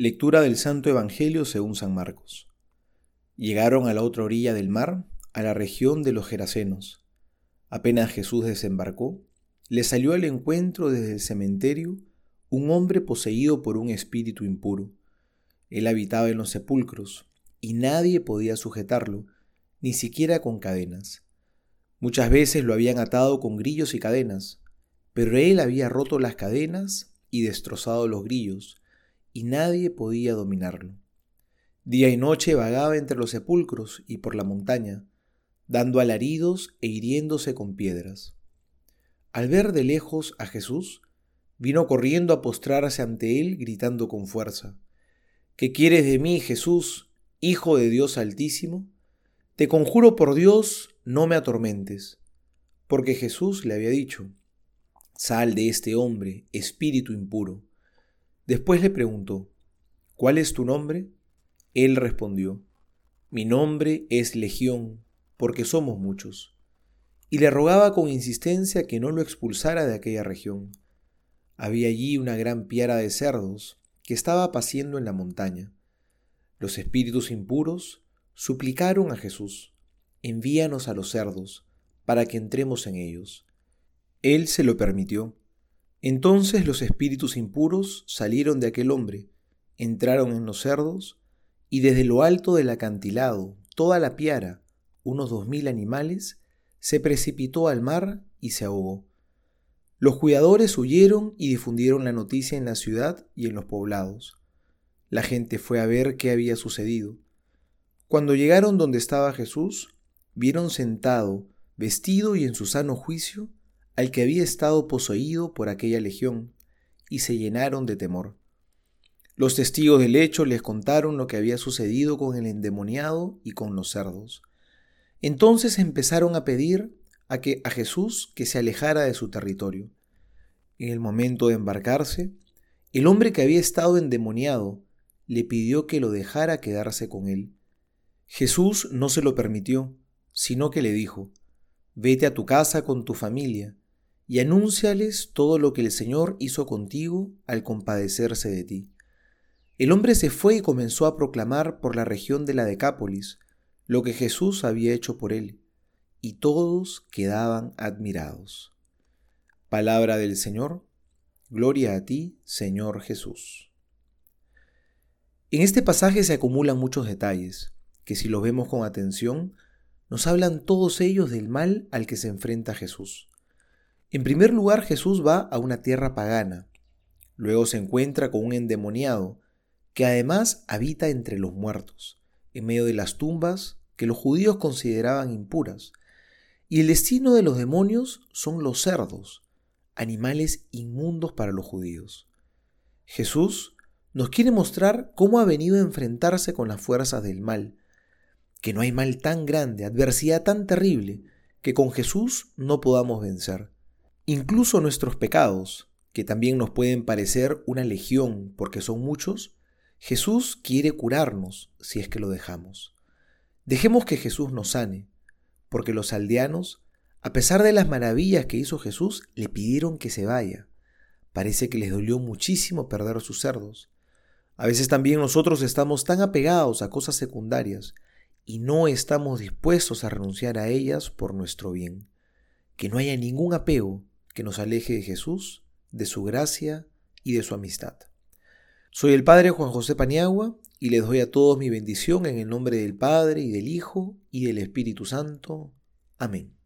Lectura del Santo Evangelio según San Marcos. Llegaron a la otra orilla del mar, a la región de los Gerasenos. Apenas Jesús desembarcó, le salió al encuentro desde el cementerio un hombre poseído por un espíritu impuro. Él habitaba en los sepulcros, y nadie podía sujetarlo, ni siquiera con cadenas. Muchas veces lo habían atado con grillos y cadenas, pero él había roto las cadenas y destrozado los grillos, y nadie podía dominarlo. Día y noche vagaba entre los sepulcros y por la montaña, dando alaridos e hiriéndose con piedras. Al ver de lejos a Jesús, vino corriendo a postrarse ante él, gritando con fuerza, ¿Qué quieres de mí, Jesús, Hijo de Dios Altísimo? Te conjuro por Dios, no me atormentes. Porque Jesús le había dicho, Sal de este hombre, espíritu impuro. Después le preguntó, ¿Cuál es tu nombre? Él respondió, Mi nombre es Legión, porque somos muchos. Y le rogaba con insistencia que no lo expulsara de aquella región. Había allí una gran piara de cerdos que estaba paciendo en la montaña. Los espíritus impuros suplicaron a Jesús, envíanos a los cerdos, para que entremos en ellos. Él se lo permitió. Entonces los espíritus impuros salieron de aquel hombre, entraron en los cerdos, y desde lo alto del acantilado, toda la piara, unos dos mil animales, se precipitó al mar y se ahogó. Los cuidadores huyeron y difundieron la noticia en la ciudad y en los poblados. La gente fue a ver qué había sucedido. Cuando llegaron donde estaba Jesús, vieron sentado, vestido y en su sano juicio, al que había estado poseído por aquella legión, y se llenaron de temor. Los testigos del hecho les contaron lo que había sucedido con el endemoniado y con los cerdos. Entonces empezaron a pedir a, que, a Jesús que se alejara de su territorio. En el momento de embarcarse, el hombre que había estado endemoniado le pidió que lo dejara quedarse con él. Jesús no se lo permitió, sino que le dijo, Vete a tu casa con tu familia y anúnciales todo lo que el Señor hizo contigo al compadecerse de ti. El hombre se fue y comenzó a proclamar por la región de la Decápolis lo que Jesús había hecho por él, y todos quedaban admirados. Palabra del Señor, gloria a ti, Señor Jesús. En este pasaje se acumulan muchos detalles, que si los vemos con atención, nos hablan todos ellos del mal al que se enfrenta Jesús. En primer lugar, Jesús va a una tierra pagana. Luego se encuentra con un endemoniado, que además habita entre los muertos, en medio de las tumbas que los judíos consideraban impuras. Y el destino de los demonios son los cerdos, animales inmundos para los judíos. Jesús nos quiere mostrar cómo ha venido a enfrentarse con las fuerzas del mal, que no hay mal tan grande, adversidad tan terrible, que con Jesús no podamos vencer. Incluso nuestros pecados, que también nos pueden parecer una legión porque son muchos, Jesús quiere curarnos si es que lo dejamos. Dejemos que Jesús nos sane, porque los aldeanos, a pesar de las maravillas que hizo Jesús, le pidieron que se vaya. Parece que les dolió muchísimo perder sus cerdos. A veces también nosotros estamos tan apegados a cosas secundarias y no estamos dispuestos a renunciar a ellas por nuestro bien. Que no haya ningún apego que nos aleje de Jesús, de su gracia y de su amistad. Soy el Padre Juan José Paniagua y les doy a todos mi bendición en el nombre del Padre y del Hijo y del Espíritu Santo. Amén.